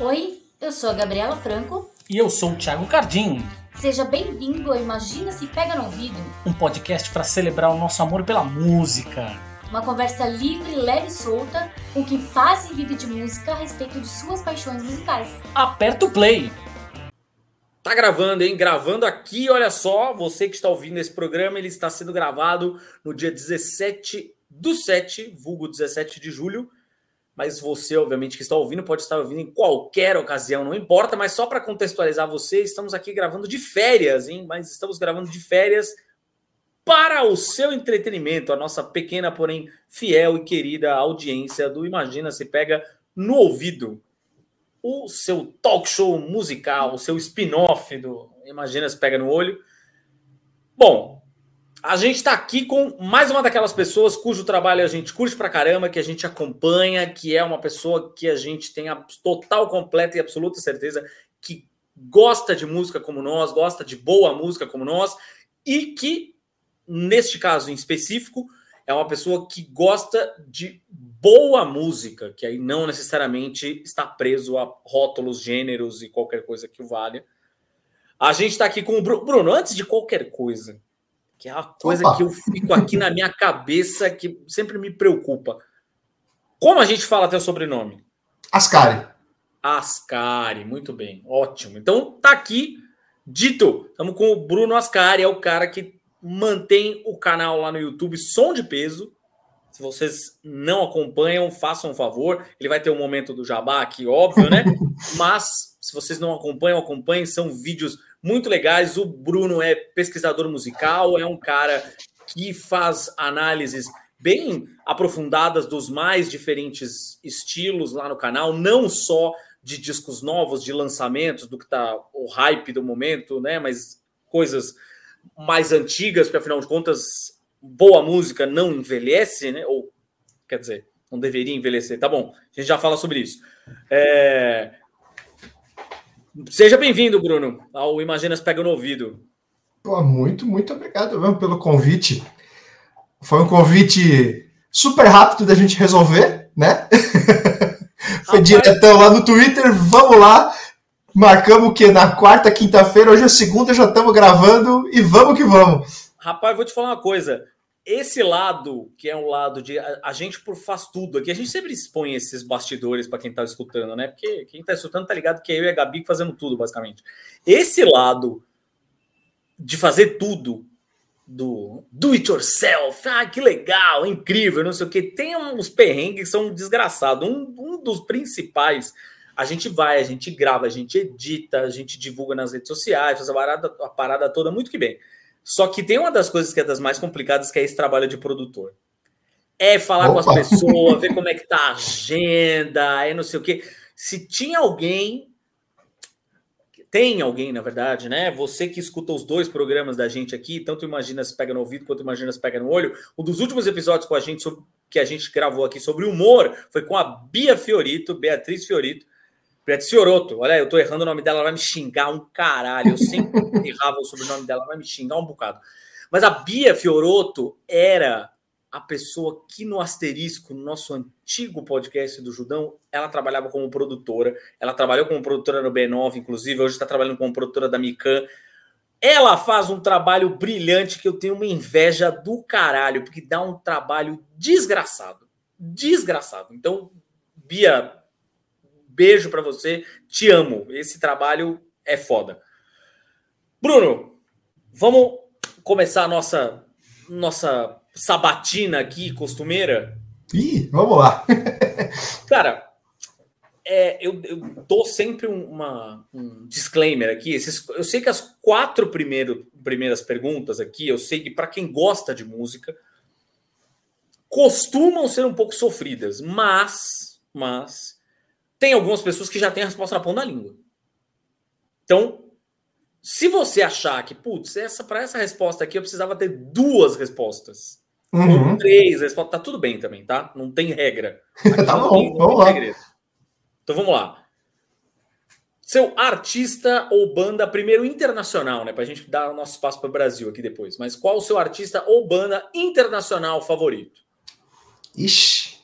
Oi, eu sou a Gabriela Franco. E eu sou o Thiago Cardim. Seja bem-vindo ao Imagina Se Pega no Ouvido. Um podcast para celebrar o nosso amor pela música. Uma conversa livre, leve e solta com quem faz e vive de música a respeito de suas paixões musicais. Aperta o play! Tá gravando, hein? Gravando aqui, olha só, você que está ouvindo esse programa, ele está sendo gravado no dia 17 do 7, vulgo 17 de julho. Mas você, obviamente, que está ouvindo, pode estar ouvindo em qualquer ocasião, não importa. Mas só para contextualizar você, estamos aqui gravando de férias, hein? Mas estamos gravando de férias para o seu entretenimento, a nossa pequena, porém fiel e querida audiência do Imagina se pega no ouvido. O seu talk show musical, o seu spin-off do Imagina se pega no olho. Bom, a gente está aqui com mais uma daquelas pessoas cujo trabalho a gente curte pra caramba, que a gente acompanha, que é uma pessoa que a gente tem a total, completa e absoluta certeza que gosta de música como nós, gosta de boa música como nós, e que, neste caso em específico, é uma pessoa que gosta de boa música, que aí não necessariamente está preso a rótulos, gêneros e qualquer coisa que o valha. A gente está aqui com o Bruno. Antes de qualquer coisa, que é uma coisa Opa. que eu fico aqui na minha cabeça que sempre me preocupa. Como a gente fala teu sobrenome? Ascari. Ascari, muito bem, ótimo. Então tá aqui dito. Estamos com o Bruno Ascari, é o cara que mantém o canal lá no YouTube Som de Peso. Se vocês não acompanham, façam um favor. Ele vai ter um momento do jabá aqui, óbvio, né? Mas se vocês não acompanham, acompanhem. São vídeos muito legais. O Bruno é pesquisador musical, é um cara que faz análises bem aprofundadas dos mais diferentes estilos lá no canal, não só de discos novos, de lançamentos, do que está o hype do momento, né? Mas coisas mais antigas, porque afinal de contas, boa música não envelhece, né? Ou quer dizer, não deveria envelhecer. Tá bom, a gente já fala sobre isso. É... Seja bem-vindo, Bruno, ao Imaginas Pega no Ouvido. Pô, muito, muito obrigado mesmo pelo convite. Foi um convite super rápido da gente resolver, né? Foi diretão lá no Twitter, vamos lá. Marcamos o que? Na quarta, quinta-feira, hoje é segunda, já estamos gravando e vamos que vamos. Rapaz, vou te falar uma coisa esse lado, que é um lado de a, a, gente por faz tudo aqui, a gente sempre expõe esses bastidores para quem está escutando, né? Porque quem está escutando tá ligado que é eu e a Gabi fazendo tudo, basicamente. Esse lado de fazer tudo do do it yourself, ah, que legal, incrível, não sei o que, tem uns perrengues que são desgraçados. Um, um dos principais, a gente vai, a gente grava, a gente edita, a gente divulga nas redes sociais, faz a parada, a parada toda muito que bem. Só que tem uma das coisas que é das mais complicadas, que é esse trabalho de produtor. É falar Opa. com as pessoas, ver como é que tá a agenda, é não sei o quê. Se tinha alguém, tem alguém, na verdade, né? Você que escuta os dois programas da gente aqui, tanto Imagina se pega no ouvido quanto Imagina se pega no olho. Um dos últimos episódios com a gente sobre, que a gente gravou aqui sobre humor foi com a Bia Fiorito, Beatriz Fiorito, Beatriz Fioroto, olha, eu tô errando o nome dela, ela vai me xingar um caralho. Eu sempre errava o sobrenome dela, ela vai me xingar um bocado. Mas a Bia Fioroto era a pessoa que no asterisco, no nosso antigo podcast do Judão, ela trabalhava como produtora. Ela trabalhou como produtora no B9, inclusive, hoje está trabalhando como produtora da Mican. Ela faz um trabalho brilhante que eu tenho uma inveja do caralho, porque dá um trabalho desgraçado. Desgraçado. Então, Bia, Beijo para você, te amo. Esse trabalho é foda. Bruno, vamos começar a nossa nossa sabatina aqui costumeira? Ih, vamos lá. Cara, é, eu, eu dou sempre uma, um disclaimer aqui. Esses, eu sei que as quatro primeiro, primeiras perguntas aqui, eu sei que para quem gosta de música, costumam ser um pouco sofridas, mas, mas tem algumas pessoas que já têm a resposta na ponta da língua. Então, se você achar que, putz, essa, para essa resposta aqui eu precisava ter duas respostas, uhum. ou três respostas, tá tudo bem também, tá? Não tem regra. tá bom, tem, vamos lá. Então vamos lá. Seu artista ou banda, primeiro internacional, né? Pra gente dar o nosso espaço para o Brasil aqui depois. Mas qual o seu artista ou banda internacional favorito? Ixi,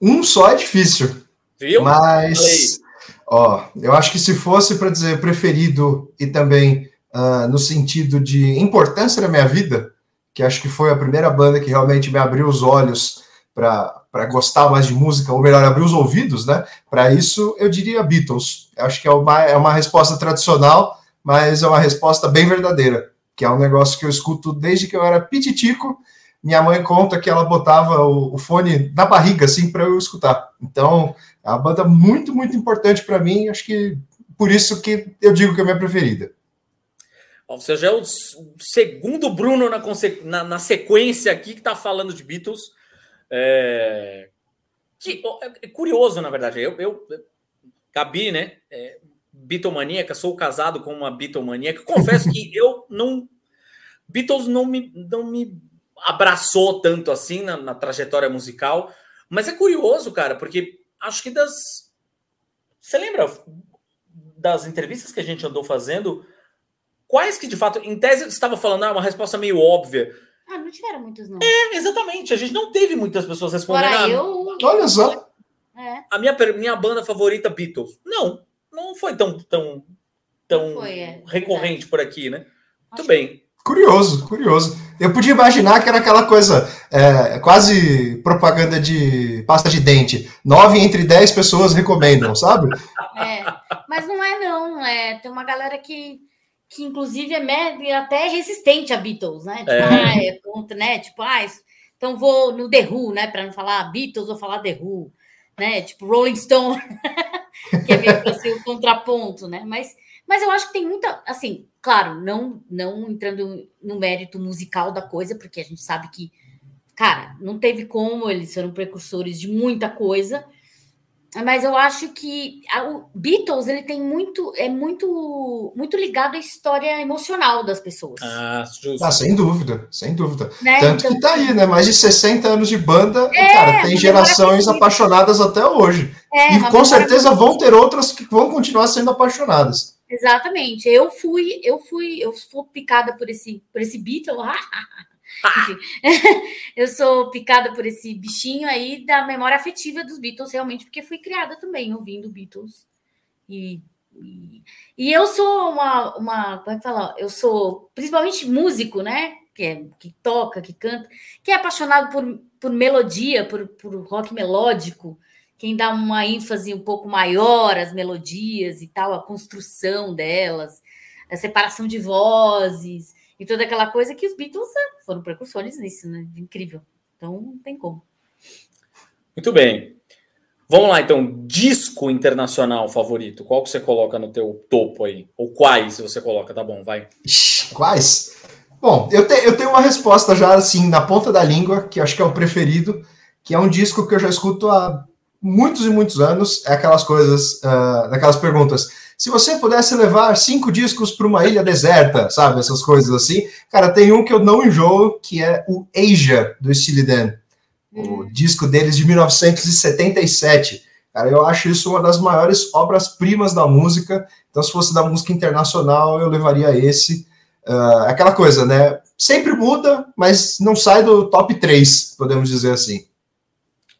um só é difícil. Viu? Mas Ó, eu acho que se fosse para dizer preferido e também uh, no sentido de importância na minha vida, que acho que foi a primeira banda que realmente me abriu os olhos para gostar mais de música, ou melhor, abrir os ouvidos, né? Para isso, eu diria Beatles. Eu acho que é uma, é uma resposta tradicional, mas é uma resposta bem verdadeira, que é um negócio que eu escuto desde que eu era pititico. Minha mãe conta que ela botava o, o fone na barriga, assim, para eu escutar. Então, é uma banda muito, muito importante para mim. Acho que por isso que eu digo que é a minha preferida. Você já é o segundo Bruno na, na, na sequência aqui que está falando de Beatles. É, que, é curioso, na verdade. Eu, eu Gabi, né? É, Beatlemaníaca, sou casado com uma Beatlemaníaca. Confesso que eu não. Beatles não me, não me abraçou tanto assim na, na trajetória musical. Mas é curioso, cara, porque acho que das. Você lembra das entrevistas que a gente andou fazendo? Quais que de fato, em tese, você estava falando, ah, uma resposta meio óbvia. Ah, não tiveram muitos, não. É, exatamente. A gente não teve muitas pessoas respondendo. Agora, eu... Olha só. É. A minha, minha banda favorita, Beatles. Não, não foi tão, tão, tão foi, é, recorrente verdade. por aqui, né? Muito Acho bem. Curioso, curioso. Eu podia imaginar que era aquela coisa, é, quase propaganda de pasta de dente. Nove entre dez pessoas recomendam, sabe? É, mas não é não. É, tem uma galera que, que inclusive é até resistente a Beatles, né? Tipo, é. Ah, é contra, né? Tipo, ah, então vou no The Who, né? Para não falar Beatles, vou falar The Who, né? Tipo Rolling Stone, que é meio assim, o contraponto, né? Mas mas eu acho que tem muita, assim, claro, não não entrando no mérito musical da coisa, porque a gente sabe que, cara, não teve como, eles foram precursores de muita coisa. Mas eu acho que o Beatles ele tem muito é muito muito ligado à história emocional das pessoas. Ah, ah sem dúvida, sem dúvida. Né? Tanto então, que tá aí, né? Mais de 60 anos de banda, é, e, cara, tem gerações apaixonadas até hoje. É, e com certeza vão ter outras que vão continuar sendo apaixonadas. Exatamente. Eu fui, eu fui, eu fui picada por esse, por esse Beatle. Enfim, eu sou picada por esse bichinho aí da memória afetiva dos Beatles, realmente, porque fui criada também ouvindo Beatles. E, e, e eu sou uma, uma. Como é que fala? Eu sou principalmente músico, né? Que, é, que toca, que canta, que é apaixonado por, por melodia, por, por rock melódico quem dá uma ênfase um pouco maior às melodias e tal, a construção delas, a separação de vozes e toda aquela coisa que os Beatles né, foram precursores nisso, né? Incrível. Então não tem como. Muito bem. Vamos lá, então, disco internacional favorito. Qual que você coloca no teu topo aí? Ou quais você coloca? Tá bom, vai. Quais? Bom, eu, te, eu tenho uma resposta já assim na ponta da língua, que acho que é o preferido, que é um disco que eu já escuto há muitos e muitos anos, é aquelas coisas, uh, daquelas perguntas. Se você pudesse levar cinco discos para uma ilha deserta, sabe? Essas coisas assim. Cara, tem um que eu não enjoo, que é o Asia, do Steely Dan. O hum. disco deles de 1977. Cara, eu acho isso uma das maiores obras-primas da música. Então, se fosse da música internacional, eu levaria esse. Uh, aquela coisa, né? Sempre muda, mas não sai do top 3, podemos dizer assim.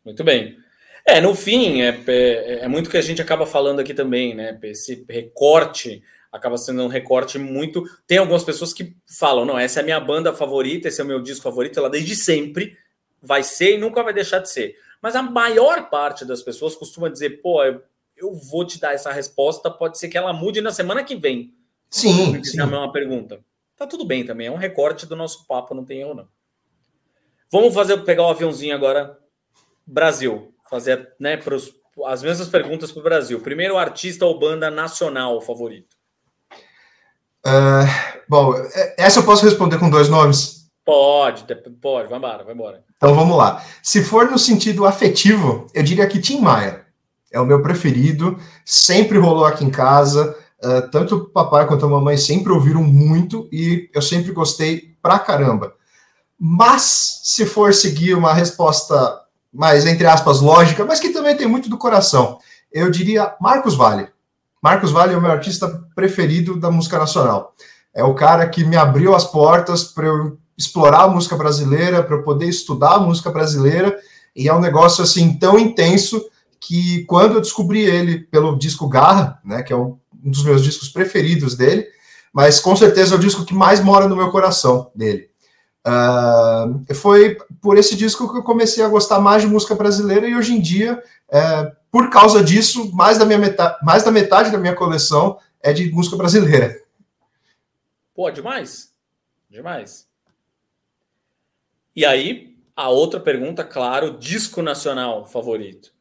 Muito bem. É, no fim, é, é, é muito que a gente acaba falando aqui também, né? Esse recorte acaba sendo um recorte muito. Tem algumas pessoas que falam: não, essa é a minha banda favorita, esse é o meu disco favorito, ela desde sempre vai ser e nunca vai deixar de ser. Mas a maior parte das pessoas costuma dizer: pô, eu, eu vou te dar essa resposta, pode ser que ela mude na semana que vem. Sim. Se sim. é uma pergunta. Tá tudo bem também, é um recorte do nosso papo, não tem erro, não. Vamos fazer pegar o aviãozinho agora. Brasil fazer né, pros, as mesmas perguntas para o Brasil. Primeiro, artista ou banda nacional favorito? Uh, bom, é, essa eu posso responder com dois nomes? Pode, pode, vai embora, vai embora. Então vamos lá. Se for no sentido afetivo, eu diria que Tim Maia é o meu preferido, sempre rolou aqui em casa. Uh, tanto o papai quanto a mamãe sempre ouviram muito e eu sempre gostei pra caramba. Mas se for seguir uma resposta mais, entre aspas, lógica, mas que também tem muito do coração. Eu diria Marcos Vale. Marcos Vale é o meu artista preferido da música nacional. É o cara que me abriu as portas para eu explorar a música brasileira, para eu poder estudar a música brasileira, e é um negócio assim tão intenso que quando eu descobri ele pelo disco Garra, né, que é um, um dos meus discos preferidos dele, mas com certeza é o disco que mais mora no meu coração dele. Uh, foi por esse disco que eu comecei a gostar mais de música brasileira e hoje em dia, é, por causa disso, mais da, minha metade, mais da metade da minha coleção é de música brasileira. Pô, demais. Demais. E aí, a outra pergunta, claro, disco nacional favorito.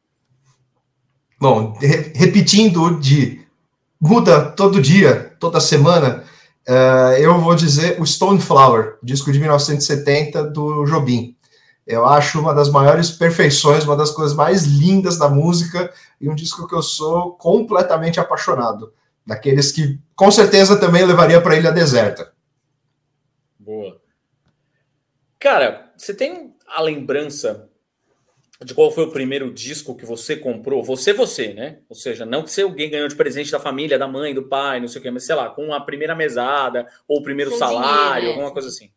Bom, re repetindo de muda todo dia, toda semana, uh, eu vou dizer o Stone Flower, disco de 1970 do Jobim. Eu acho uma das maiores perfeições, uma das coisas mais lindas da música e um disco que eu sou completamente apaixonado. Daqueles que com certeza também levaria para Ilha Deserta. Boa. Cara, você tem a lembrança de qual foi o primeiro disco que você comprou? Você, você, né? Ou seja, não que você alguém ganhou de presente da família, da mãe, do pai, não sei o quê, mas sei lá, com a primeira mesada ou o primeiro Sem salário, dinheiro, né? alguma coisa assim.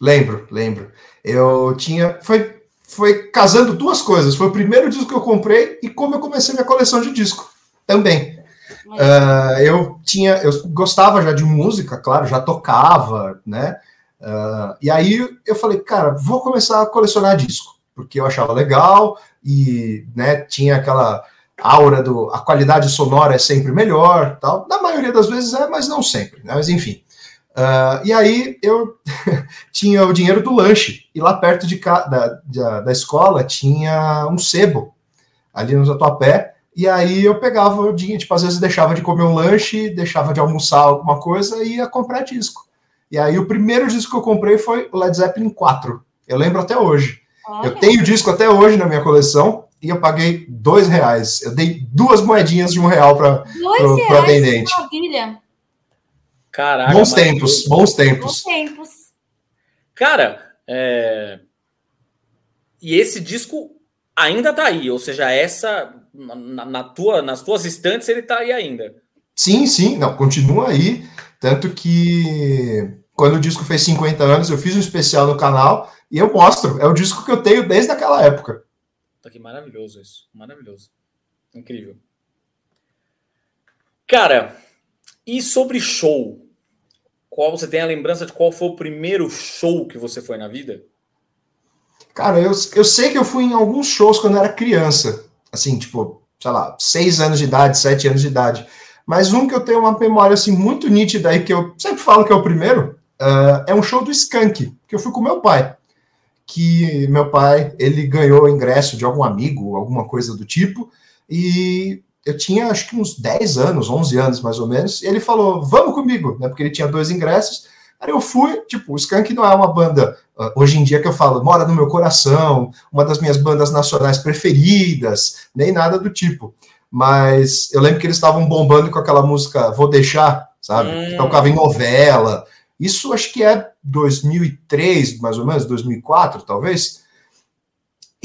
Lembro, lembro. Eu tinha. Foi, foi casando duas coisas. Foi o primeiro disco que eu comprei e como eu comecei minha coleção de disco também. Uh, eu tinha, eu gostava já de música, claro, já tocava, né? Uh, e aí eu falei, cara, vou começar a colecionar disco, porque eu achava legal e, né, tinha aquela aura do, a qualidade sonora é sempre melhor, tal. Na maioria das vezes é, mas não sempre, né? Mas enfim. Uh, e aí eu tinha o dinheiro do lanche e lá perto de da, da, da escola tinha um sebo ali no Tatuapé e aí eu pegava o dinheiro, tipo, às vezes deixava de comer um lanche, deixava de almoçar alguma coisa e ia comprar disco. E aí o primeiro disco que eu comprei foi o Led Zeppelin 4. Eu lembro até hoje. Olha. Eu tenho disco até hoje na minha coleção e eu paguei dois reais. Eu dei duas moedinhas de um real para o atendente. Maravilha. Caraca. Bons tempos, bons tempos. Bons tempos. Cara, é... e esse disco ainda tá aí, ou seja, essa na, na, tua, nas tuas estantes ele está aí ainda. Sim, sim, não, continua aí. Tanto que quando o disco fez 50 anos, eu fiz um especial no canal e eu mostro. É o disco que eu tenho desde aquela época. Tá que maravilhoso isso. Maravilhoso. Incrível. Cara, e sobre show? Qual você tem a lembrança de qual foi o primeiro show que você foi na vida? Cara, eu, eu sei que eu fui em alguns shows quando eu era criança assim, tipo, sei lá, seis anos de idade, sete anos de idade. Mas um que eu tenho uma memória, assim, muito nítida aí, que eu sempre falo que é o primeiro, uh, é um show do Skank, que eu fui com meu pai. Que meu pai, ele ganhou ingresso de algum amigo, alguma coisa do tipo, e eu tinha acho que uns 10 anos, 11 anos mais ou menos, e ele falou, vamos comigo, né, porque ele tinha dois ingressos, Aí eu fui, tipo, o Skank não é uma banda, uh, hoje em dia que eu falo, mora no meu coração, uma das minhas bandas nacionais preferidas, nem nada do tipo. Mas eu lembro que eles estavam bombando com aquela música Vou Deixar, sabe? Hum. Que tocava em novela. Isso acho que é 2003, mais ou menos, 2004, talvez.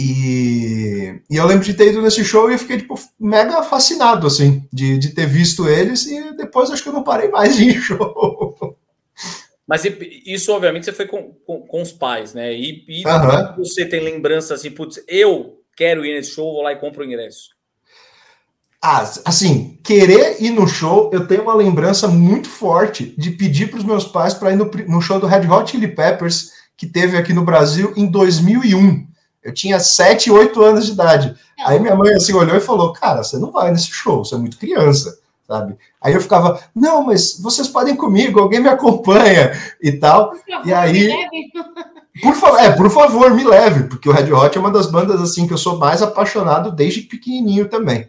E, e, eu lembro de ter ido nesse show e fiquei, tipo, mega fascinado, assim, de, de ter visto eles. E depois acho que eu não parei mais de ir em show. Mas isso, obviamente, você foi com, com, com os pais, né? E, e uhum. você tem lembrança assim, putz, eu quero ir nesse show, vou lá e compro o ingresso. Ah, assim, querer ir no show, eu tenho uma lembrança muito forte de pedir para os meus pais para ir no, no show do Red Hot Chili Peppers, que teve aqui no Brasil em 2001. Eu tinha 7, 8 anos de idade. Aí minha mãe assim olhou e falou: Cara, você não vai nesse show, você é muito criança sabe? Aí eu ficava, não, mas vocês podem comigo, alguém me acompanha e tal. E aí, por favor, é, por favor, me leve, porque o Red Hot é uma das bandas assim que eu sou mais apaixonado desde pequenininho também.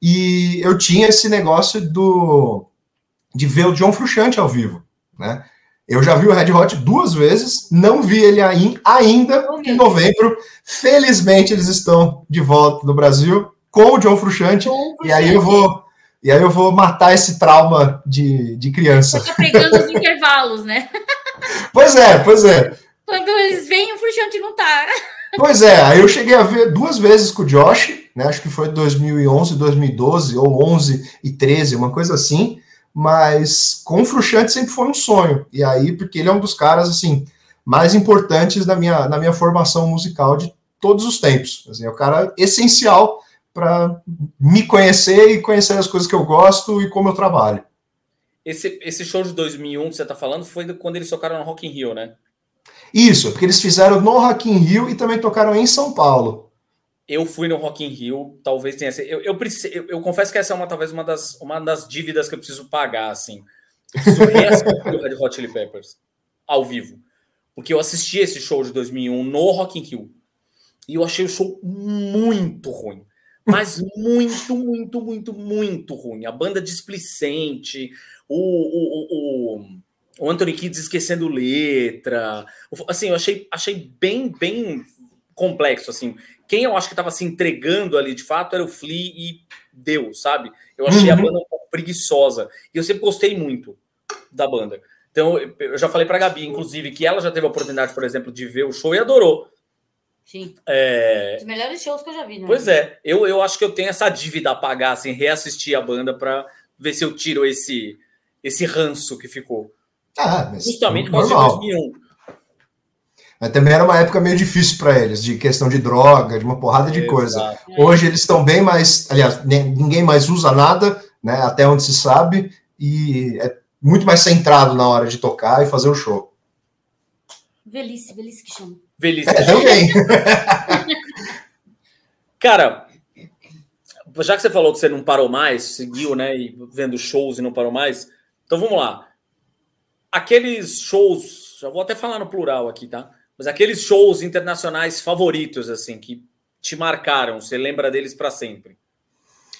E eu tinha esse negócio do de ver o John Frusciante ao vivo, né? Eu já vi o Red Hot duas vezes, não vi ele ainda em novembro. Felizmente eles estão de volta no Brasil com o John Frusciante, e aí eu vou e aí eu vou matar esse trauma de, de criança. Você tá pegando os intervalos, né? Pois é, pois é. Quando eles vêm, o Frusciante não tá. Pois é, aí eu cheguei a ver duas vezes com o Josh, né? Acho que foi 2011, 2012, ou 11 e 13, uma coisa assim. Mas com o Frusciante sempre foi um sonho. E aí, porque ele é um dos caras, assim, mais importantes da minha, na minha formação musical de todos os tempos. Assim, é o cara essencial para me conhecer e conhecer as coisas que eu gosto e como eu trabalho. Esse, esse show de 2001 que você está falando foi quando eles tocaram no Rock in Rio, né? Isso, porque eles fizeram no Rock in Rio e também tocaram em São Paulo. Eu fui no Rock in Rio, talvez tenha sido. Eu, eu, eu, eu, confesso que essa é uma talvez uma das, uma das dívidas que eu preciso pagar, assim. Eu preciso reassistir Red Hot Chili Peppers ao vivo. Porque eu assisti esse show de 2001 no Rock in Rio. E eu achei o show muito ruim. Mas muito, muito, muito, muito ruim. A banda displicente, o, o, o, o Anthony Kidd esquecendo letra. Assim, eu achei, achei bem, bem complexo, assim. Quem eu acho que estava se entregando ali, de fato, era o Flea e Deus, sabe? Eu achei uhum. a banda um pouco preguiçosa. E eu sempre gostei muito da banda. Então, eu já falei para a Gabi, inclusive, que ela já teve a oportunidade, por exemplo, de ver o show e adorou. Sim. É... Os melhores shows que eu já vi, né? Pois é, eu, eu acho que eu tenho essa dívida a pagar, assim, reassistir a banda para ver se eu tiro esse, esse ranço que ficou. Ah, mas Justamente por 2001. Mas também era uma época meio difícil para eles, de questão de droga, de uma porrada de Exato. coisa. Hoje eles estão bem mais. Aliás, ninguém mais usa nada, né? Até onde se sabe, e é muito mais centrado na hora de tocar e fazer o show. Velhice, velhice que chama. Velhice. É, também. Cara, já que você falou que você não parou mais, seguiu, né, e vendo shows e não parou mais, então vamos lá. Aqueles shows, já vou até falar no plural aqui, tá? Mas aqueles shows internacionais favoritos, assim, que te marcaram, você lembra deles para sempre?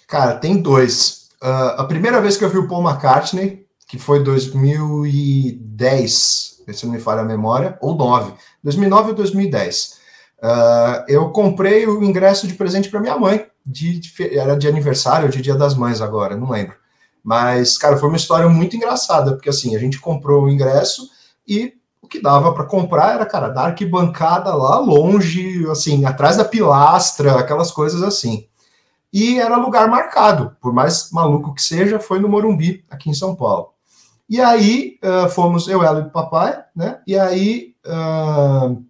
Cara, tem dois. Uh, a primeira vez que eu vi o Paul McCartney, que foi 2010, se não me falha a memória, ou 9, 2009 ou 2010. Uh, eu comprei o ingresso de presente para minha mãe, de, de, era de aniversário ou de Dia das Mães agora, não lembro. Mas, cara, foi uma história muito engraçada, porque assim, a gente comprou o ingresso e o que dava para comprar era, cara, da arquibancada lá longe, assim, atrás da pilastra, aquelas coisas assim. E era lugar marcado, por mais maluco que seja, foi no Morumbi, aqui em São Paulo. E aí uh, fomos, eu, ela e o papai, né? E aí, uh,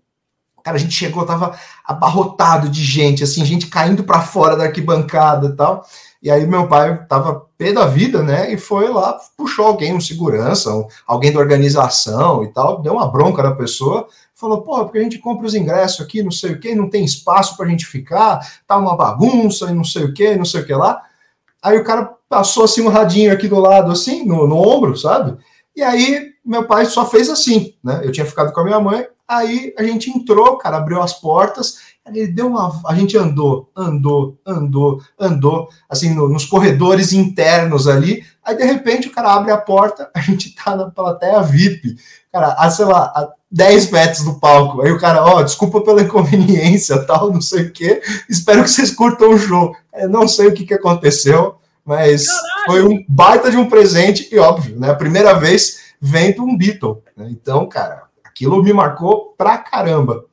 cara, a gente chegou, tava abarrotado de gente, assim, gente caindo para fora da arquibancada e tal. E aí meu pai tava pé da vida, né? E foi lá, puxou alguém, um segurança, um, alguém da organização e tal, deu uma bronca na pessoa, falou, porra, porque a gente compra os ingressos aqui, não sei o que, não tem espaço pra gente ficar, tá uma bagunça e não sei o que, não sei o que lá. Aí o cara passou assim um radinho aqui do lado, assim, no, no ombro, sabe? E aí meu pai só fez assim, né? Eu tinha ficado com a minha mãe, aí a gente entrou, cara, abriu as portas, ele deu uma. A gente andou, andou, andou, andou, assim, no, nos corredores internos ali. Aí, de repente, o cara abre a porta, a gente tá na plateia VIP, cara, a, sei lá, a 10 metros do palco. Aí o cara, ó, oh, desculpa pela inconveniência, tal, não sei o quê, espero que vocês curtam o show. Eu não sei o que, que aconteceu, mas Caralho. foi um baita de um presente, e óbvio, né? A primeira vez vendo um Beatle. Né? Então, cara, aquilo me marcou pra caramba.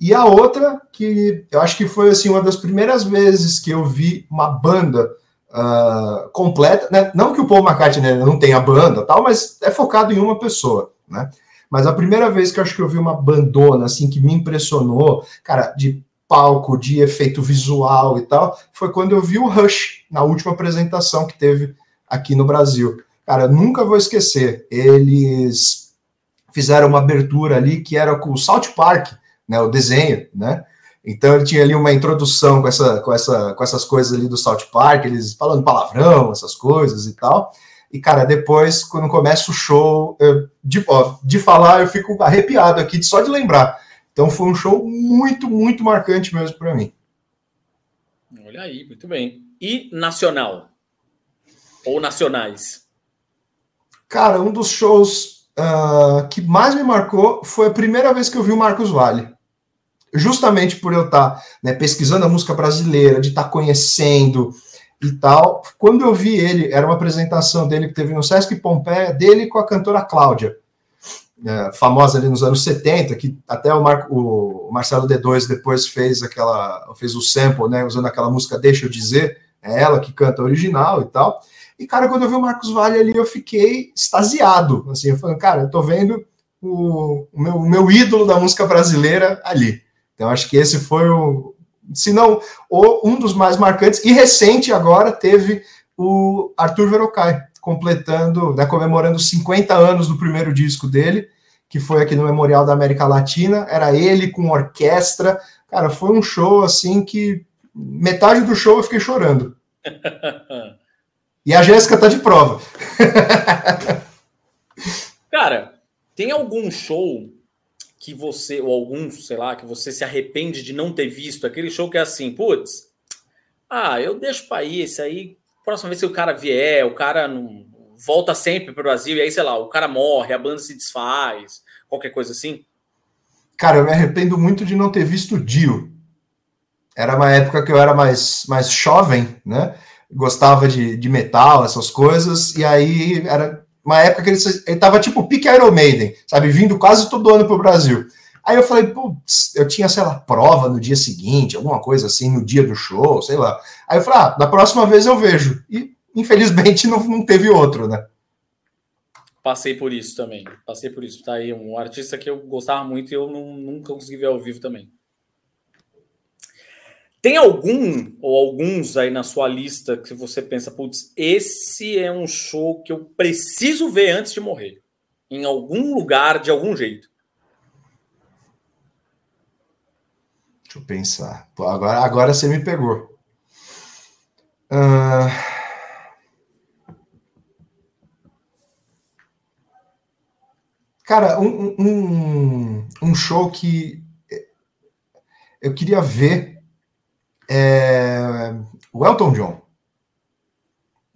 E a outra, que eu acho que foi assim uma das primeiras vezes que eu vi uma banda uh, completa, né? não que o Paul McCartney né, não tenha banda tal, mas é focado em uma pessoa, né? Mas a primeira vez que eu acho que eu vi uma bandona assim que me impressionou, cara, de palco, de efeito visual e tal, foi quando eu vi o Rush na última apresentação que teve aqui no Brasil. Cara, nunca vou esquecer. Eles fizeram uma abertura ali que era com o South Park, né, o desenho, né? Então ele tinha ali uma introdução com, essa, com, essa, com essas coisas ali do South Park, eles falando palavrão, essas coisas e tal. E, cara, depois, quando começa o show, eu, de, ó, de falar, eu fico arrepiado aqui só de lembrar. Então foi um show muito, muito marcante mesmo para mim. Olha aí, muito bem. E nacional? Ou nacionais? Cara, um dos shows uh, que mais me marcou foi a primeira vez que eu vi o Marcos Vale. Justamente por eu estar tá, né, pesquisando a música brasileira, de estar tá conhecendo e tal. Quando eu vi ele, era uma apresentação dele que teve no Sesc Pompeia, dele com a cantora Cláudia é, famosa ali nos anos 70, que até o, Mar, o Marcelo D2 depois fez aquela, fez o sample, né, usando aquela música Deixa Eu Dizer, é ela que canta original e tal. E, cara, quando eu vi o Marcos Vale ali, eu fiquei extasiado, assim, eu falei, cara, eu tô vendo o, o, meu, o meu ídolo da música brasileira ali. Então, acho que esse foi o, se não o, um dos mais marcantes, e recente agora teve o Arthur Verocai, completando, né, comemorando 50 anos do primeiro disco dele, que foi aqui no Memorial da América Latina, era ele com orquestra, cara, foi um show assim que metade do show eu fiquei chorando. e a Jéssica tá de prova. cara, tem algum show que você, ou algum, sei lá, que você se arrepende de não ter visto? Aquele show que é assim, putz, ah, eu deixo para ir, esse aí, próxima vez que o cara vier, o cara não volta sempre para o Brasil, e aí, sei lá, o cara morre, a banda se desfaz, qualquer coisa assim? Cara, eu me arrependo muito de não ter visto o Dio. Era uma época que eu era mais, mais jovem, né? Gostava de, de metal, essas coisas, e aí era uma época que ele, ele tava tipo pique Iron Maiden, sabe? Vindo quase todo ano pro Brasil. Aí eu falei, putz, eu tinha, sei lá, prova no dia seguinte, alguma coisa assim, no dia do show, sei lá. Aí eu falei, ah, na próxima vez eu vejo. E infelizmente não, não teve outro, né? Passei por isso também. Passei por isso. Tá aí um artista que eu gostava muito e eu não, nunca consegui ver ao vivo também. Tem algum ou alguns aí na sua lista que você pensa, putz, esse é um show que eu preciso ver antes de morrer? Em algum lugar, de algum jeito? Deixa eu pensar. Pô, agora, agora você me pegou. Uh... Cara, um, um, um show que eu queria ver é o Elton John.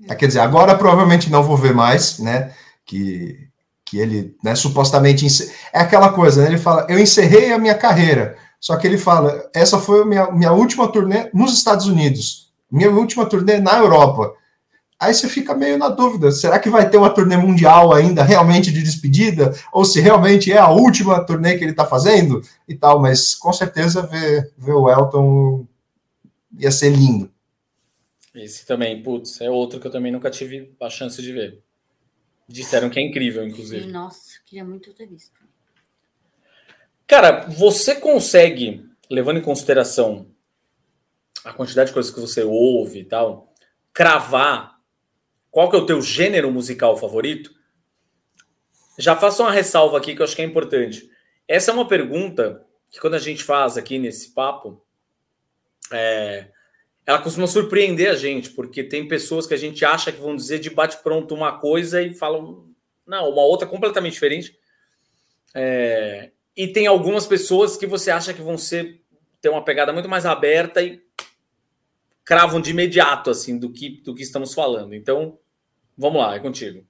É, quer dizer, agora provavelmente não vou ver mais, né? Que, que ele, né, supostamente. É aquela coisa, né? Ele fala, eu encerrei a minha carreira. Só que ele fala, essa foi a minha, minha última turnê nos Estados Unidos, minha última turnê na Europa. Aí você fica meio na dúvida: será que vai ter uma turnê mundial ainda realmente de despedida? Ou se realmente é a última turnê que ele está fazendo e tal? Mas com certeza ver, ver o Elton ia ser lindo. Esse também, putz, é outro que eu também nunca tive a chance de ver. Disseram que é incrível, inclusive. Nossa, queria muito ter visto. Cara, você consegue, levando em consideração a quantidade de coisas que você ouve e tal, cravar qual que é o teu gênero musical favorito? Já faço uma ressalva aqui que eu acho que é importante. Essa é uma pergunta que quando a gente faz aqui nesse papo, é, ela costuma surpreender a gente, porque tem pessoas que a gente acha que vão dizer de bate-pronto uma coisa e falam, não, uma outra completamente diferente. É, e tem algumas pessoas que você acha que vão ser ter uma pegada muito mais aberta e cravam de imediato assim do que do que estamos falando. Então, Vamos lá, é contigo.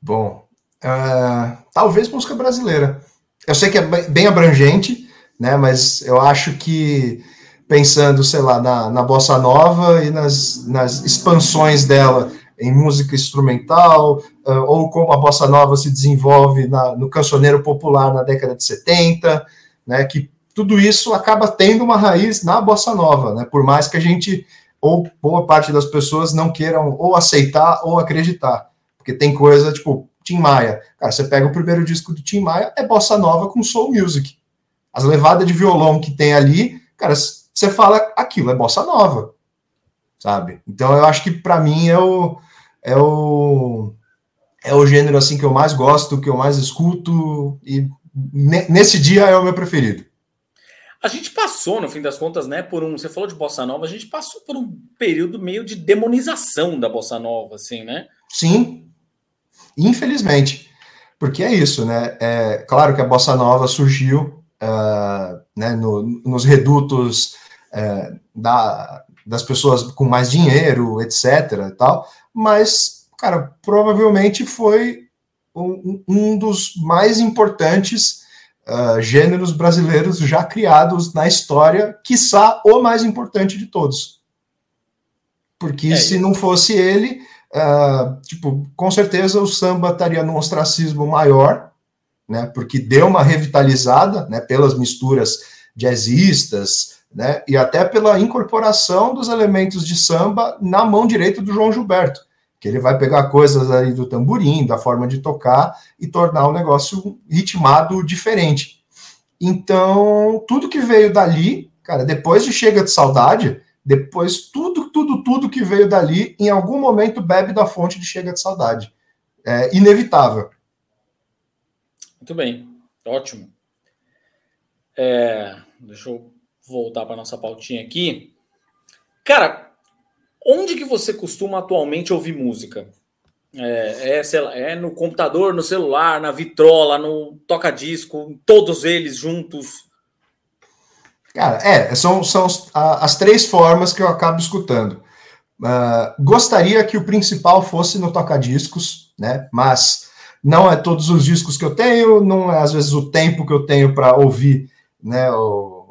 Bom, uh, talvez música brasileira. Eu sei que é bem abrangente, né? Mas eu acho que pensando, sei lá, na, na bossa nova e nas, nas expansões dela em música instrumental, uh, ou como a bossa nova se desenvolve na, no cancioneiro popular na década de 70, né? Que tudo isso acaba tendo uma raiz na bossa nova, né? Por mais que a gente ou boa parte das pessoas não queiram ou aceitar ou acreditar. Porque tem coisa tipo Tim Maia. Cara, você pega o primeiro disco do Tim Maia, é bossa nova com soul music. As levadas de violão que tem ali, cara, você fala aquilo é bossa nova. Sabe? Então eu acho que para mim é o é o é o gênero assim que eu mais gosto, que eu mais escuto e nesse dia é o meu preferido. A gente passou, no fim das contas, né, por um. Você falou de bossa nova, a gente passou por um período meio de demonização da bossa nova, assim, né? Sim, infelizmente, porque é isso, né? É claro que a bossa nova surgiu uh, né, no, nos redutos uh, da, das pessoas com mais dinheiro, etc. tal, mas, cara, provavelmente foi um, um dos mais importantes uh, gêneros brasileiros já criados na história, quiçá o mais importante de todos. Porque é, se não fosse ele, uh, tipo, com certeza o samba estaria num ostracismo maior, né? Porque deu uma revitalizada, né? Pelas misturas jazzistas, né? E até pela incorporação dos elementos de samba na mão direita do João Gilberto que ele vai pegar coisas aí do tamborim, da forma de tocar e tornar o negócio ritmado diferente. Então, tudo que veio dali, Cara, depois de Chega de Saudade, depois tudo, tudo, tudo que veio dali, em algum momento bebe da fonte de Chega de Saudade. É inevitável. Muito bem, ótimo. É, deixa eu voltar para nossa pautinha aqui. Cara, onde que você costuma atualmente ouvir música? É, é, lá, é no computador, no celular, na vitrola, no toca-disco, todos eles juntos? Cara, é, são, são as três formas que eu acabo escutando. Uh, gostaria que o principal fosse no toca-discos, né? Mas não é todos os discos que eu tenho, não é às vezes o tempo que eu tenho para ouvir, né? O,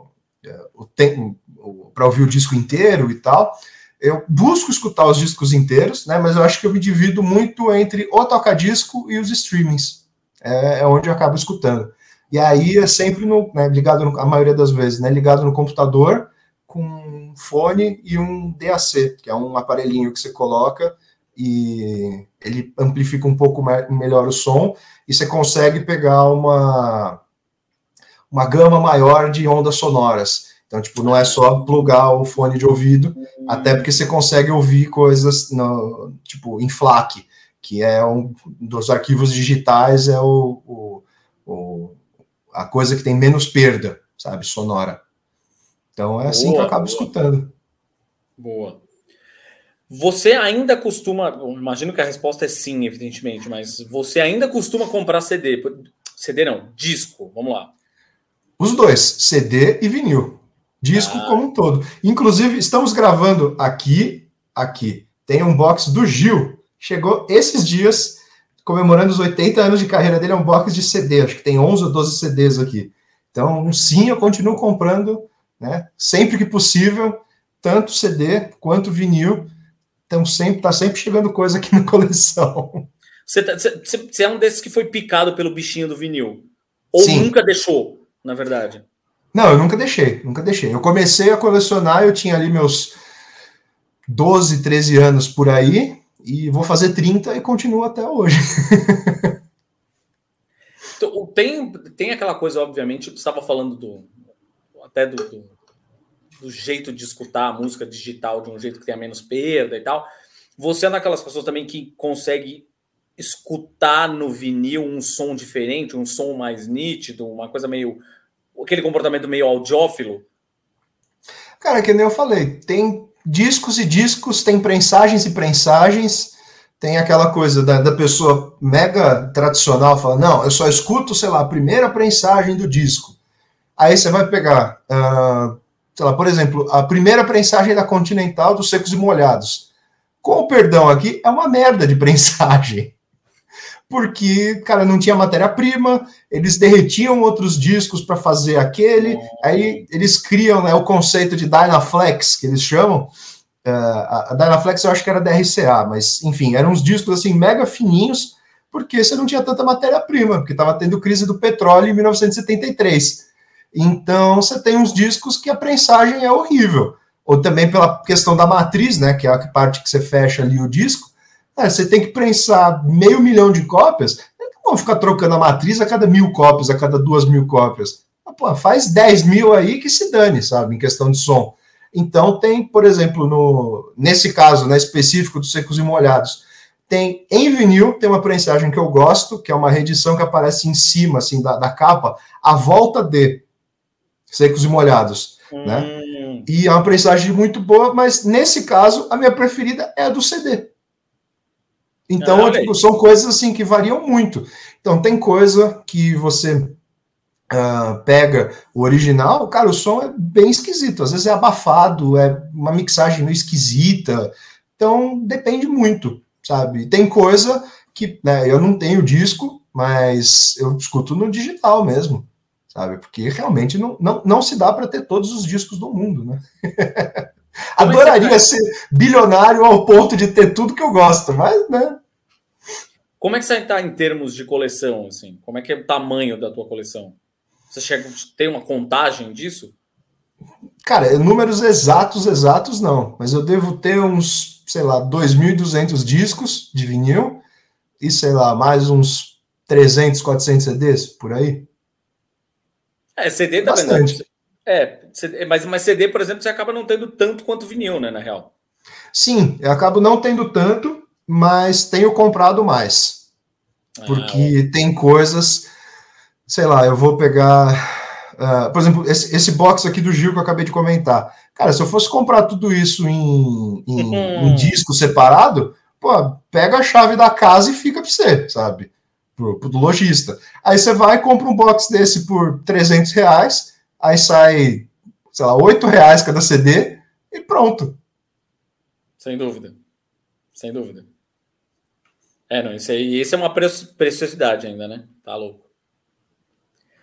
para ouvir o disco inteiro e tal. Eu busco escutar os discos inteiros, né? Mas eu acho que eu me divido muito entre o toca-disco e os streamings. É, é onde eu acabo escutando. E aí é sempre no, né, ligado, no, a maioria das vezes, né, ligado no computador com um fone e um DAC, que é um aparelhinho que você coloca e ele amplifica um pouco melhor o som e você consegue pegar uma uma gama maior de ondas sonoras. Então, tipo, não é só plugar o fone de ouvido, até porque você consegue ouvir coisas no, tipo em FLAC, que é um dos arquivos digitais, é o, o, o a coisa que tem menos perda, sabe, sonora. Então é assim boa, que eu acabo boa. escutando. Boa. Você ainda costuma, imagino que a resposta é sim, evidentemente, mas você ainda costuma comprar CD? CD não, disco, vamos lá. Os dois, CD e vinil. Disco ah. como um todo. Inclusive, estamos gravando aqui, aqui. Tem um box do Gil. Chegou esses dias comemorando os 80 anos de carreira dele, é um box de CD, acho que tem 11 ou 12 CDs aqui. Então, sim, eu continuo comprando, né, sempre que possível, tanto CD quanto vinil. Então, sempre tá sempre chegando coisa aqui na coleção. Você, tá, você, você é um desses que foi picado pelo bichinho do vinil? Ou sim. nunca deixou, na verdade? Não, eu nunca deixei, nunca deixei. Eu comecei a colecionar, eu tinha ali meus 12, 13 anos por aí, e vou fazer 30 e continuo até hoje. Então, tem, tem aquela coisa, obviamente, você estava falando do até do, do, do, jeito de escutar a música digital de um jeito que tenha menos perda e tal. Você é daquelas pessoas também que consegue escutar no vinil um som diferente, um som mais nítido, uma coisa meio. aquele comportamento meio audiófilo? Cara, que nem eu falei, tem discos e discos, tem prensagens e prensagens, tem aquela coisa da, da pessoa mega tradicional, fala, não, eu só escuto, sei lá, a primeira prensagem do disco. Aí você vai pegar, uh, sei lá, por exemplo, a primeira prensagem da Continental dos Secos e Molhados. Com o perdão aqui, é uma merda de prensagem porque, cara, não tinha matéria-prima, eles derretiam outros discos para fazer aquele, aí eles criam né, o conceito de Dynaflex, que eles chamam. Uh, a Dynaflex eu acho que era da RCA, mas enfim, eram uns discos assim mega fininhos, porque você não tinha tanta matéria-prima, porque estava tendo crise do petróleo em 1973. Então você tem uns discos que a prensagem é horrível. Ou também pela questão da matriz, né? Que é a parte que você fecha ali o disco é, você tem que prensar meio milhão de cópias, não vão ficar trocando a matriz a cada mil cópias, a cada duas mil cópias. Pô, faz 10 mil aí que se dane, sabe, em questão de som. Então tem, por exemplo, no, nesse caso né, específico dos secos e molhados, tem em vinil, tem uma prensagem que eu gosto, que é uma reedição que aparece em cima assim da, da capa, a volta de secos e molhados, né? hum. né? E é uma prensagem muito boa, mas nesse caso a minha preferida é a do CD. Então, ah, são coisas assim que variam muito. Então, tem coisa que você uh, pega o original, cara, o som é bem esquisito. Às vezes é abafado, é uma mixagem meio esquisita. Então, depende muito, sabe? Tem coisa que, né, eu não tenho disco, mas eu escuto no digital mesmo, sabe? Porque realmente não, não, não se dá para ter todos os discos do mundo, né? Adoraria ser bilionário ao ponto de ter tudo que eu gosto, mas, né? Como é que você está em termos de coleção? Assim? Como é que é o tamanho da tua coleção? Você chega, tem uma contagem disso? Cara, números exatos, exatos não. Mas eu devo ter uns, sei lá, 2.200 discos de vinil e, sei lá, mais uns 300, 400 CDs por aí. É, CD tá Bastante. É, Mas, mas CD, por exemplo, você acaba não tendo tanto quanto vinil, né, na real. Sim, eu acabo não tendo tanto, mas tenho comprado mais. Ah, porque ah, tem coisas, sei lá, eu vou pegar. Uh, por exemplo, esse, esse box aqui do Gil que eu acabei de comentar. Cara, se eu fosse comprar tudo isso em, em, em disco separado, pô, pega a chave da casa e fica para você, sabe? Pro, pro lojista. Aí você vai e compra um box desse por 300 reais, aí sai, sei lá, 8 reais cada CD e pronto. Sem dúvida. Sem dúvida. É, não, isso aí, isso é uma preciosidade ainda, né? Tá louco.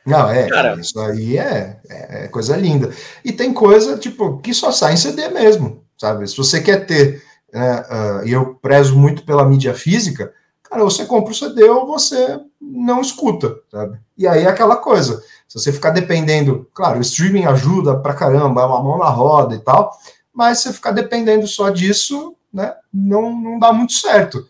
Não, é, Cara, isso aí é, é, é, coisa linda. E tem coisa, tipo, que só sai em CD mesmo, sabe? Se você quer ter, né, uh, e eu prezo muito pela mídia física, cara, você compra o CD ou você não escuta, sabe? E aí é aquela coisa, se você ficar dependendo, claro, o streaming ajuda pra caramba, é uma mão na roda e tal, mas se você ficar dependendo só disso, né, não, não dá muito certo.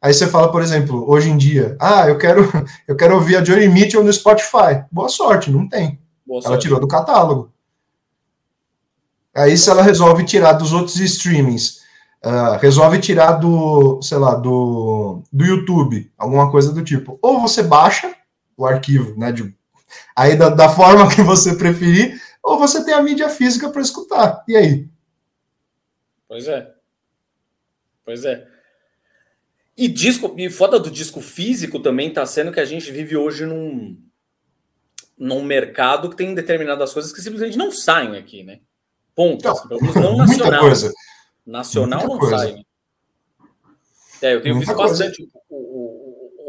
Aí você fala, por exemplo, hoje em dia, ah, eu quero, eu quero ouvir a Johnny Mitchell no Spotify. Boa sorte, não tem. Boa ela tirou do catálogo. Aí se ela resolve tirar dos outros streamings, uh, resolve tirar do, sei lá, do, do YouTube, alguma coisa do tipo. Ou você baixa o arquivo, né, de, aí da, da forma que você preferir, ou você tem a mídia física para escutar. E aí? Pois é. Pois é. E disco, e foda do disco físico também tá sendo que a gente vive hoje num, num mercado que tem determinadas coisas que simplesmente não saem aqui, né? Ponto. Não, assim, pelo menos não nacional. Coisa. Nacional muita não coisa. sai. Né? É, eu tenho muita visto bastante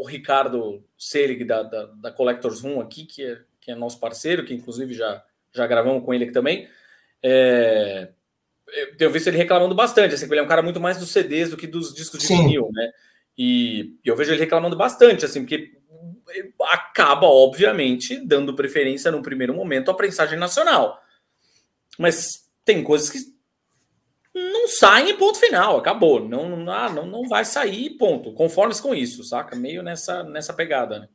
o, Ricardo Selig da, da, da, Collectors Room aqui, que é, que é nosso parceiro, que inclusive já, já gravamos com ele aqui também. É, eu tenho visto ele reclamando bastante, assim, ele é um cara muito mais dos CDs do que dos discos de vinil, né? E, eu vejo ele reclamando bastante, assim, porque acaba, obviamente, dando preferência no primeiro momento à prensagem nacional. Mas tem coisas que não saem em ponto final, acabou. Não, não, ah, não, não vai sair, ponto. Conforme com isso, saca? Meio nessa, nessa pegada, né?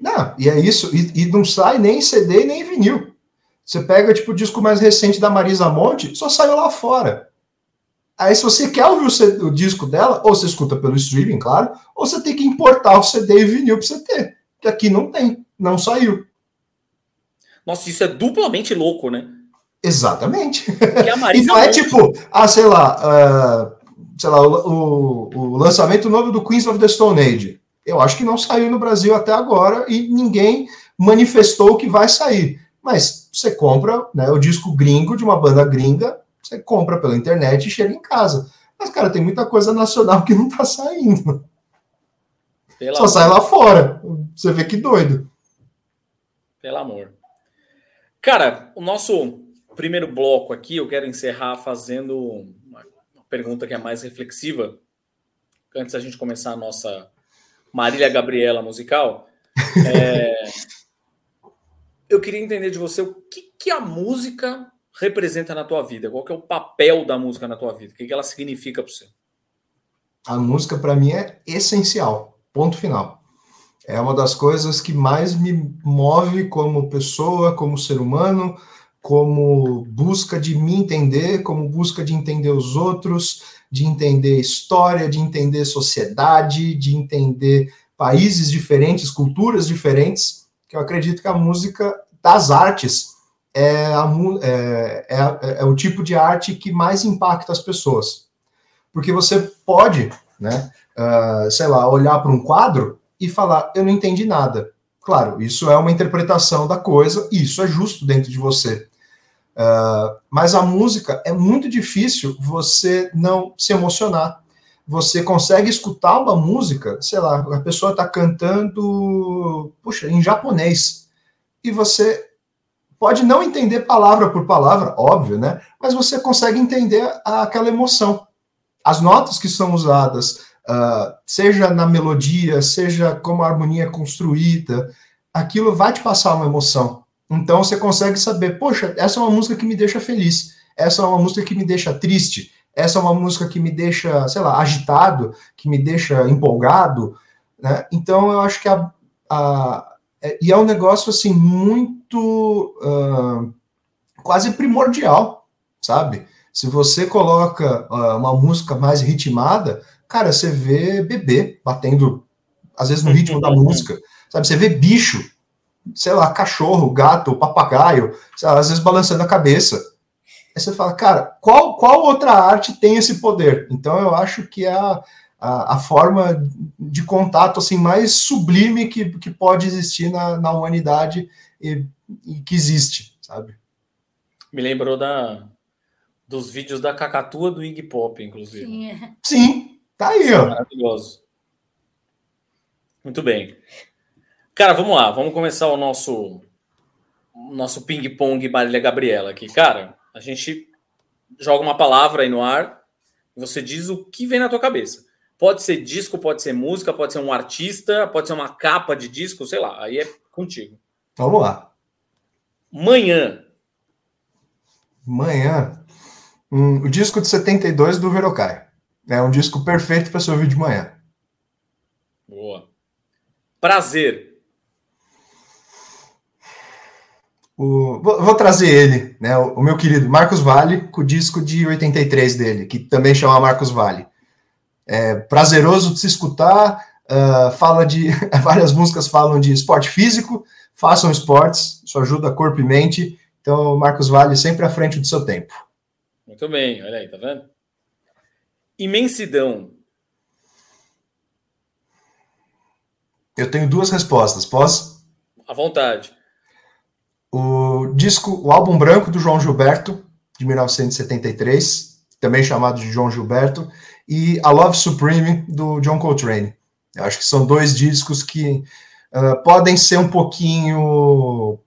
Não, e é isso, e, e não sai nem CD nem vinil. Você pega, tipo, o disco mais recente da Marisa Monte, só saiu lá fora. Aí, se você quer ouvir o, CD, o, disco dela, ou você escuta pelo streaming, claro, ou você tem que importar o CD e vinil para você ter. Que aqui não tem, não saiu. Nossa, isso é duplamente louco, né? Exatamente. e não é tipo, ah, sei lá, uh, sei lá, o, o, o, lançamento novo do Queens of the Stone Age. Eu acho que não saiu no Brasil até agora e ninguém manifestou que vai sair. Mas você compra né, o disco gringo de uma banda gringa você compra pela internet e chega em casa. Mas, cara, tem muita coisa nacional que não tá saindo. Pelo Só amor. sai lá fora. Você vê que doido. Pelo amor. Cara, o nosso primeiro bloco aqui, eu quero encerrar fazendo uma pergunta que é mais reflexiva. Antes da gente começar a nossa Marília Gabriela musical. É... eu queria entender de você o que, que a música representa na tua vida? Qual que é o papel da música na tua vida? O que, que ela significa para você? A música, para mim, é essencial. Ponto final. É uma das coisas que mais me move como pessoa, como ser humano, como busca de me entender, como busca de entender os outros, de entender história, de entender sociedade, de entender países diferentes, culturas diferentes, que eu acredito que a música das artes é, a, é, é, é, o tipo de arte que mais impacta as pessoas. Porque você pode, né, uh, sei lá, olhar para um quadro e falar, eu não entendi nada. Claro, isso é uma interpretação da coisa, e isso é justo dentro de você. Uh, mas a música é muito difícil você não se emocionar. Você consegue escutar uma música, sei lá, a pessoa está cantando, puxa, em japonês, e você pode não entender palavra por palavra, óbvio, né? Mas você consegue entender aquela emoção. As notas que são usadas, uh, seja na melodia, seja como a harmonia é construída, aquilo vai te passar uma emoção. Então você consegue saber, poxa, essa é uma música que me deixa feliz, essa é uma música que me deixa triste, essa é uma música que me deixa, sei lá, agitado, que me deixa empolgado, né? Então eu acho que a, a é, e é um negócio assim muito uh, quase primordial, sabe? Se você coloca uh, uma música mais ritmada, cara, você vê bebê batendo, às vezes, no ritmo da música, sabe? Você vê bicho, sei lá, cachorro, gato, papagaio, lá, às vezes balançando a cabeça. Aí você fala, cara, qual, qual outra arte tem esse poder? Então eu acho que é a, a, a forma de contato assim mais sublime que, que pode existir na, na humanidade e, e que existe, sabe? Me lembrou da, dos vídeos da cacatua do Iggy Pop, inclusive. Sim. Sim tá aí, ó. Maravilhoso. Muito bem. Cara, vamos lá, vamos começar o nosso nosso ping-pong Marília Gabriela aqui. Cara, a gente joga uma palavra aí no ar, você diz o que vem na tua cabeça. Pode ser disco, pode ser música, pode ser um artista, pode ser uma capa de disco, sei lá, aí é contigo. Vamos lá. Manhã. Manhã. Hum, o disco de 72 do Verocai. É um disco perfeito para se ouvir de manhã. Boa. Prazer. O, vou, vou, trazer ele, né, o, o, meu querido Marcos Vale, com o disco de 83 dele, que também chama Marcos Vale. É prazeroso de se escutar, uh, fala de. Várias músicas falam de esporte físico, façam esportes, isso ajuda corpo e mente. Então, Marcos Vale sempre à frente do seu tempo. Muito bem, olha aí, tá vendo? Imensidão. Eu tenho duas respostas, posso? À vontade. O disco, o álbum branco do João Gilberto, de 1973, também chamado de João Gilberto, e A Love Supreme, do John Coltrane. Eu acho que são dois discos que uh, podem ser um pouquinho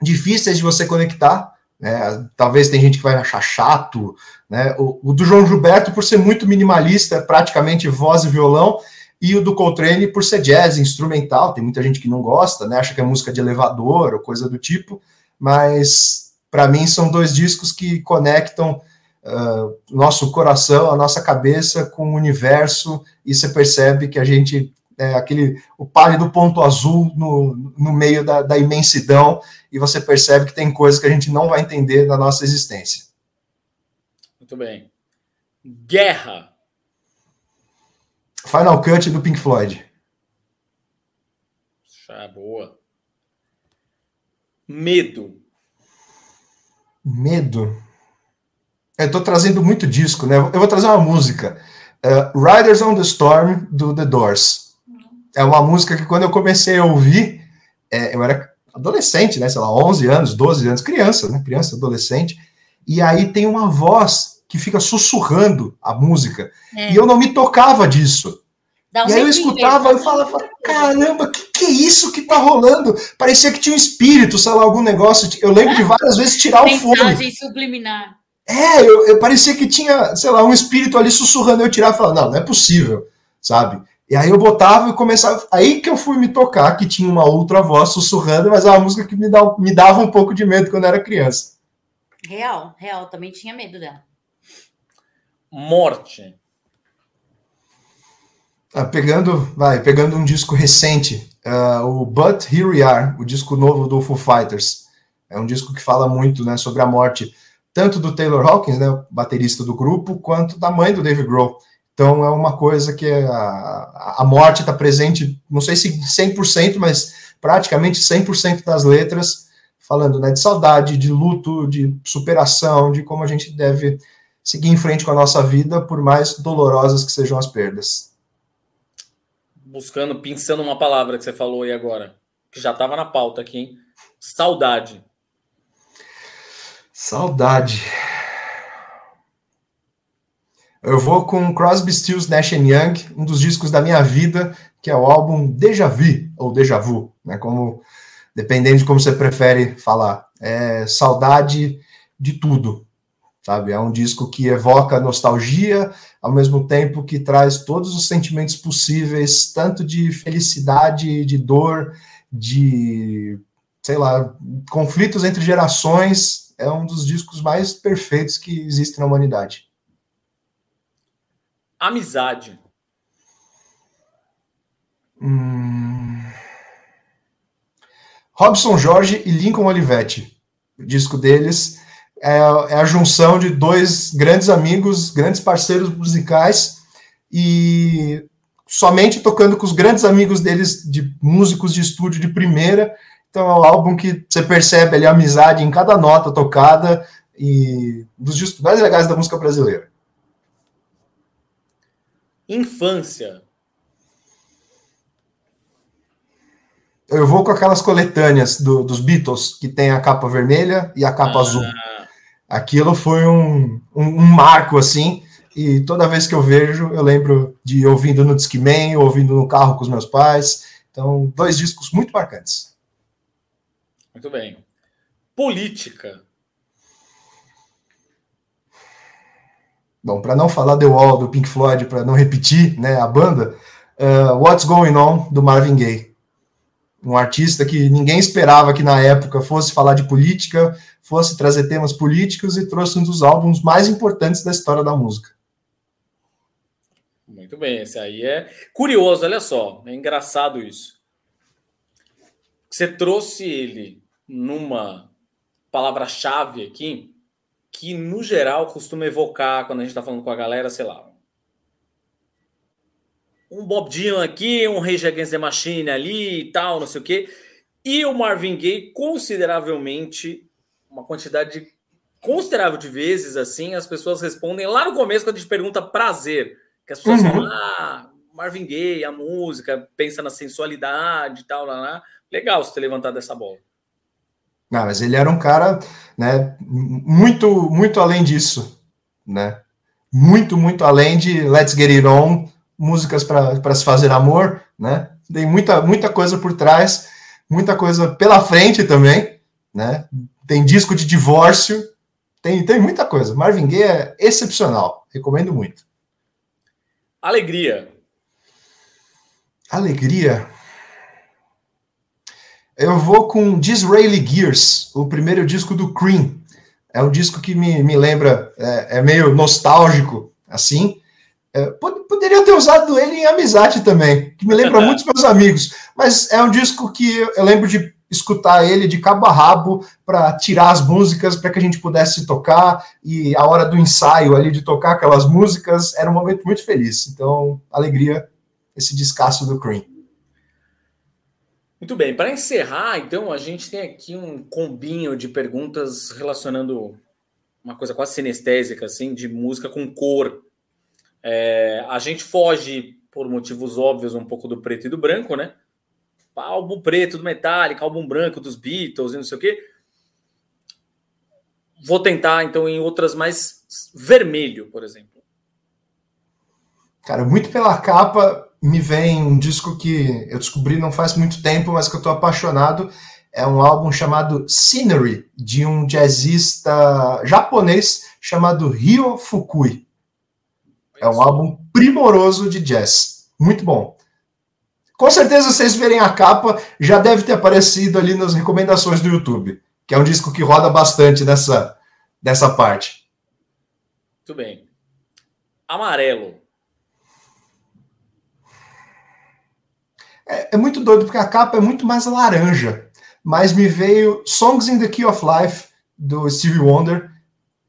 difíceis de você conectar, né? Talvez tem gente que vai achar chato, né? O, o, do João Gilberto, por ser muito minimalista, praticamente voz e violão, e o do Coltrane por ser jazz, instrumental, tem muita gente que não gosta, né? Acha que é música de elevador ou coisa do tipo, mas para mim são dois discos que conectam uh, nosso coração, a nossa cabeça com o universo, e você percebe que a gente é aquele o pálido ponto azul no, no meio da, da imensidão, e você percebe que tem coisas que a gente não vai entender na nossa existência. Muito bem. Guerra Final Cut do Pink Floyd. Ah, boa. Medo. Medo. Eu tô trazendo muito disco, né? Eu vou trazer uma música. Uh, Riders on the Storm, do The Doors. É uma música que quando eu comecei a ouvir, é, eu era adolescente, né? Sei lá, 11 anos, 12 anos, criança, né? Criança, adolescente. E aí tem uma voz que fica sussurrando a música. É. E eu não me tocava disso. Um e aí eu escutava e falava, caramba, que que é isso que tá rolando? Parecia que tinha um espírito, sei lá, algum negócio. Eu lembro de várias vezes tirar o fone. subliminar. É, eu, eu, parecia que tinha, sei lá, um espírito ali sussurrando. Eu tirava e falava, não, não é possível, sabe? E aí eu botava e começava. Aí que eu fui me tocar, que tinha uma outra voz sussurrando, mas é uma música que me, dá, me dava um pouco de medo quando eu era criança. Real, real, também tinha medo dela morte. Ah, pegando, vai, pegando um disco recente, uh, o But Here We Are, o disco novo do Foo Fighters. É um disco que fala muito, né, sobre a morte, tanto do Taylor Hawkins, né, baterista do grupo, quanto da mãe do Dave Grohl. Então é uma coisa que a, a morte está presente, não sei se 100%, mas praticamente 100% das letras, falando né, de saudade, de luto, de superação, de como a gente deve seguir em frente com a nossa vida, por mais dolorosas que sejam as perdas. Buscando, pensando uma palavra que você falou aí agora, que já estava na pauta aqui, hein? Saudade. Saudade. Eu vou com Crosby, Stills, Nash Young, um dos discos da minha vida, que é o álbum Deja Vu, ou Deja Vu, né, como, dependendo de como você prefere falar. É saudade de tudo, sabe? É um disco que evoca nostalgia, ao mesmo tempo que traz todos os sentimentos possíveis, tanto de felicidade, de dor, de, sei lá, conflitos entre gerações. É um dos discos mais perfeitos que existem na humanidade. Amizade. Hum... Robson Jorge e Lincoln Olivetti. O disco deles é, é a junção de dois grandes amigos, grandes parceiros musicais, e somente tocando com os grandes amigos deles, de músicos de estúdio de primeira. Então é um álbum que você percebe ali a amizade em cada nota tocada e dos discos mais legais da música brasileira. Infância. Eu vou com aquelas coletâneas do, dos Beatles, que tem a capa vermelha e a capa ah. azul. Aquilo foi um, um, um, marco, assim, e toda vez que eu vejo, eu lembro de ouvindo no Discman, ouvindo no carro com os meus pais. Então, dois discos muito marcantes. Muito bem. Política. Bom, para não falar The Wall do Pink Floyd, para não repetir né, a banda, uh, What's Going On do Marvin Gaye um artista que ninguém esperava que na época fosse falar de política, fosse trazer temas políticos e trouxe um dos álbuns mais importantes da história da música. Muito bem, esse aí é curioso, olha só, é engraçado isso. Você trouxe ele numa palavra-chave aqui, que no geral costuma evocar, quando a gente está falando com a galera, sei lá, um Bob Dylan aqui, um Rage Against the Machine ali e tal, não sei o quê. E o Marvin Gaye, consideravelmente, uma quantidade considerável de vezes, assim, as pessoas respondem lá no começo, quando a gente pergunta prazer, que as pessoas uhum. falam, ah, Marvin Gaye, a música, pensa na sensualidade e tal, lá, lá. Legal você ter levantado essa bola. Não, mas ele era um cara, né, muito, muito além disso, né? Muito, muito além de Let's Get It On, músicas para se fazer amor, né? Tem muita, muita coisa por trás, muita coisa pela frente também, né? Tem disco de divórcio, tem, tem muita coisa. Marvin Gaye é excepcional, recomendo muito. Alegria. Alegria. Eu vou com Disraeli Gears, o primeiro disco do Cream. É um disco que me, me lembra, é, é meio nostálgico, assim, é, poderia ter usado ele em amizade também, que me lembra muitos meus amigos, mas é um disco que eu lembro de escutar ele de cabo a rabo para tirar as músicas para que a gente pudesse tocar e a hora do ensaio ali de tocar aquelas músicas era um momento muito feliz. Então, alegria esse descasso do Cream. Muito bem, para encerrar, então, a gente tem aqui um combinho de perguntas relacionando uma coisa quase sinestésica, assim, de música com cor. É, a gente foge, por motivos óbvios, um pouco do preto e do branco, né? Álbum preto do Metallica, álbum branco dos Beatles e não sei o quê. Vou tentar, então, em outras mais vermelho, por exemplo. Cara, muito pela capa, me vem um disco que eu descobri não faz muito tempo, mas que eu tô apaixonado. É um álbum chamado Scenery, de um jazzista japonês chamado Ryo Fukui. É um álbum primoroso de jazz. Muito bom. Com certeza, vocês verem a capa, já deve ter aparecido ali nas recomendações do YouTube, que é um disco que roda bastante nessa, nessa parte. Muito bem. Amarelo. É, é, muito doido, porque a capa é muito mais laranja. Mas me veio Songs in the Key of Life, do Stevie Wonder,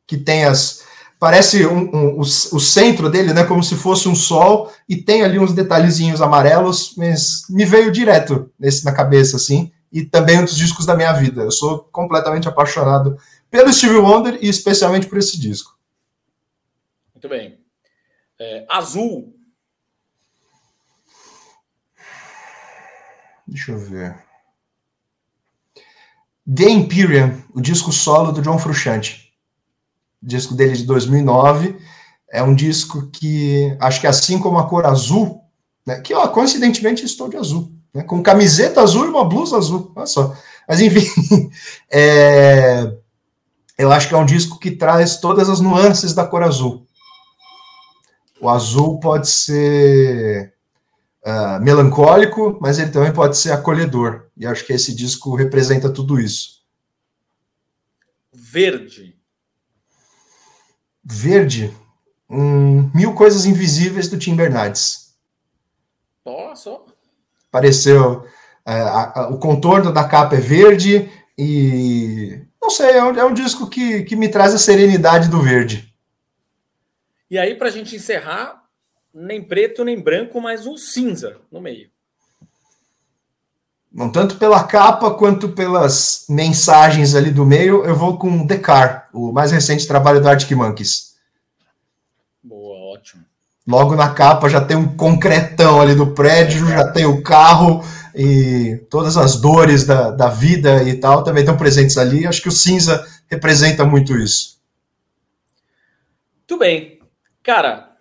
que tem as, parece um, um, o, o, centro dele, né, como se fosse um sol, e tem ali uns detalhezinhos amarelos, mas me veio direto nesse na cabeça, assim, e também um dos discos da minha vida. Eu sou completamente apaixonado pelo Stevie Wonder e especialmente por esse disco. Muito bem. É, azul. Deixa eu ver. The Imperium, o disco solo do John Frusciante disco dele de 2009. É um disco que, acho que assim como a cor azul, né, que ó, coincidentemente estou de azul, né, com camiseta azul e uma blusa azul, olha só. Mas enfim, é, eu acho que é um disco que traz todas as nuances da cor azul. O azul pode ser uh, melancólico, mas ele também pode ser acolhedor. E acho que esse disco representa tudo isso. Verde verde, um, Mil Coisas Invisíveis do Tim Bernardes. Nossa! Apareceu. É, a, a, o contorno da capa é verde e. Não sei, é um, é um disco que, que me traz a serenidade do verde. E aí, para a gente encerrar, nem preto nem branco, mas um cinza no meio. Não tanto pela capa quanto pelas mensagens ali do meio, eu vou com The Car, o mais recente trabalho do Arctic Monkeys. Boa, ótimo. Logo na capa já tem um concretão ali do prédio, já tem o carro e todas as dores da, da vida e tal também estão presentes ali. Acho que o cinza representa muito isso. Muito bem. Cara,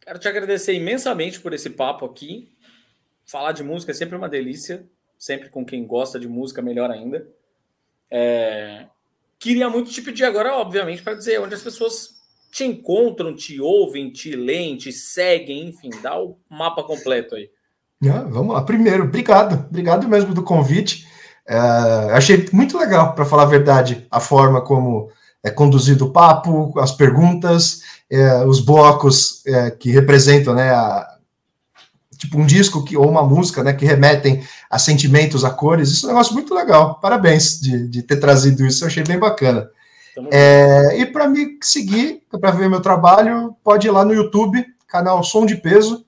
quero te agradecer imensamente por esse papo aqui. Falar de música é sempre uma delícia sempre com quem gosta de música, melhor ainda. É... Queria muito te pedir agora, obviamente, para dizer onde as pessoas te encontram, te ouvem, te leem, te seguem, enfim, dá o mapa completo aí. Ah, vamos lá. Primeiro, obrigado, obrigado mesmo do convite. É, achei muito legal, para falar a verdade, a forma como é conduzido o papo, as perguntas, é, os blocos é, que representam né, a, tipo um disco que, ou uma música, né, que remetem a sentimentos, a cores. Isso é um negócio muito legal. Parabéns de, de ter trazido isso, eu achei bem bacana. É, e para me seguir, para ver meu trabalho, pode ir lá no YouTube, canal Som de Peso,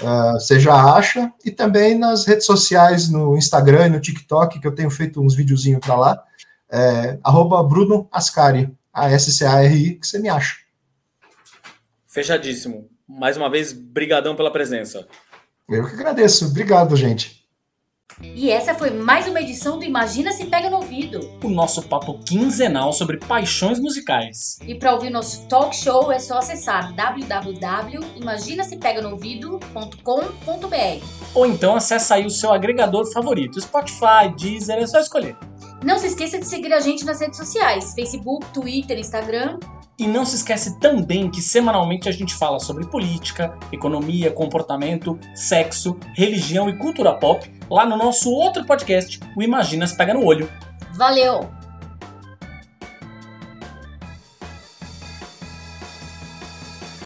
uh, você já acha, e também nas redes sociais, no Instagram e no TikTok, que eu tenho feito uns videozinhos para lá, é, arroba Bruno Ascari, A-S-C-A-R-I, que você me acha. Fechadíssimo. Mais uma vez, brigadão pela presença. Eu que agradeço. Obrigado, gente. E essa foi mais uma edição do Imagina se Pega no Ouvido. O nosso papo quinzenal sobre paixões musicais. E para ouvir nosso talk show é só acessar www.imaginasepeganoouvido.com.br Ou então acessa aí o seu agregador favorito, Spotify, Deezer, é só escolher. Não se esqueça de seguir a gente nas redes sociais, Facebook, Twitter, Instagram e não se esquece também que semanalmente a gente fala sobre política, economia, comportamento, sexo, religião e cultura pop lá no nosso outro podcast, o Imaginas Pega no Olho. Valeu!